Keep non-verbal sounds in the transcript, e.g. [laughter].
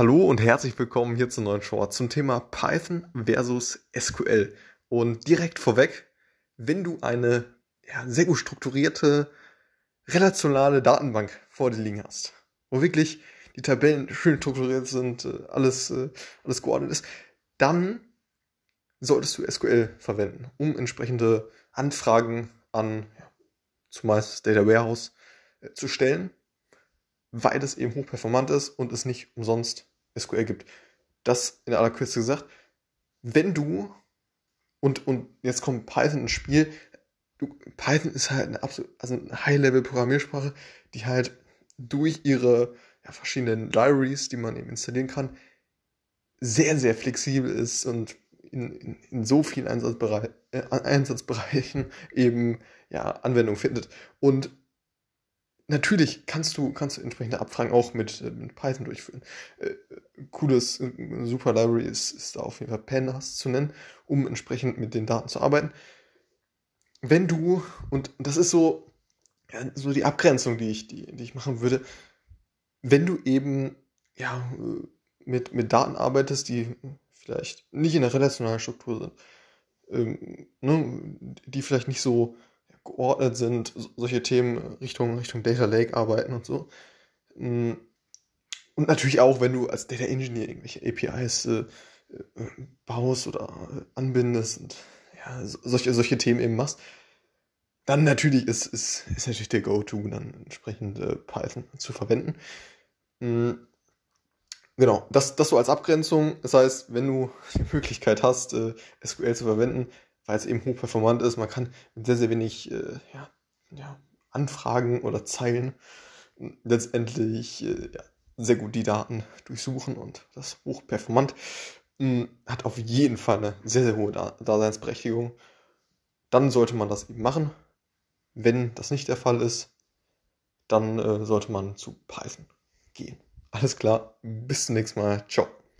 Hallo und herzlich willkommen hier zum neuen Short zum Thema Python versus SQL. Und direkt vorweg, wenn du eine ja, sehr gut strukturierte relationale Datenbank vor dir liegen hast, wo wirklich die Tabellen schön strukturiert sind, äh, alles, äh, alles geordnet ist, dann solltest du SQL verwenden, um entsprechende Anfragen an ja, zumeist Data Warehouse äh, zu stellen weil es eben hochperformant ist und es nicht umsonst SQL gibt. Das in aller Kürze gesagt, wenn du, und, und jetzt kommt Python ins Spiel, du, Python ist halt eine absolut, also eine High-Level-Programmiersprache, die halt durch ihre ja, verschiedenen Libraries, die man eben installieren kann, sehr, sehr flexibel ist und in, in, in so vielen Einsatzbereich, äh, Einsatzbereichen [laughs] eben ja, Anwendung findet. Und Natürlich kannst du, kannst du entsprechende Abfragen auch mit, äh, mit Python durchführen. Äh, cooles, äh, super Library ist, ist da auf jeden Fall Pandas zu nennen, um entsprechend mit den Daten zu arbeiten. Wenn du, und das ist so, so die Abgrenzung, die ich, die, die ich machen würde, wenn du eben ja, mit, mit Daten arbeitest, die vielleicht nicht in der relationalen Struktur sind, ähm, ne, die vielleicht nicht so geordnet sind, solche Themen Richtung, Richtung Data Lake arbeiten und so. Mm. Und natürlich auch, wenn du als Data Engineer irgendwelche APIs äh, äh, baust oder anbindest und ja, solche, solche Themen eben machst, dann natürlich ist, ist, ist natürlich der Go-To, dann entsprechend äh, Python zu verwenden. Mhm. Genau, das, das so als Abgrenzung. Das heißt, wenn du die Möglichkeit hast, äh, SQL zu verwenden, weil es eben hochperformant ist. Man kann mit sehr, sehr wenig äh, ja, ja, Anfragen oder Zeilen letztendlich äh, ja, sehr gut die Daten durchsuchen und das hochperformant mh, hm, hat auf jeden Fall eine sehr, sehr hohe Daseinsberechtigung. Dann sollte man das eben machen. Wenn das nicht der Fall ist, dann äh, sollte man zu Python gehen. Alles klar, bis zum nächsten Mal. Ciao.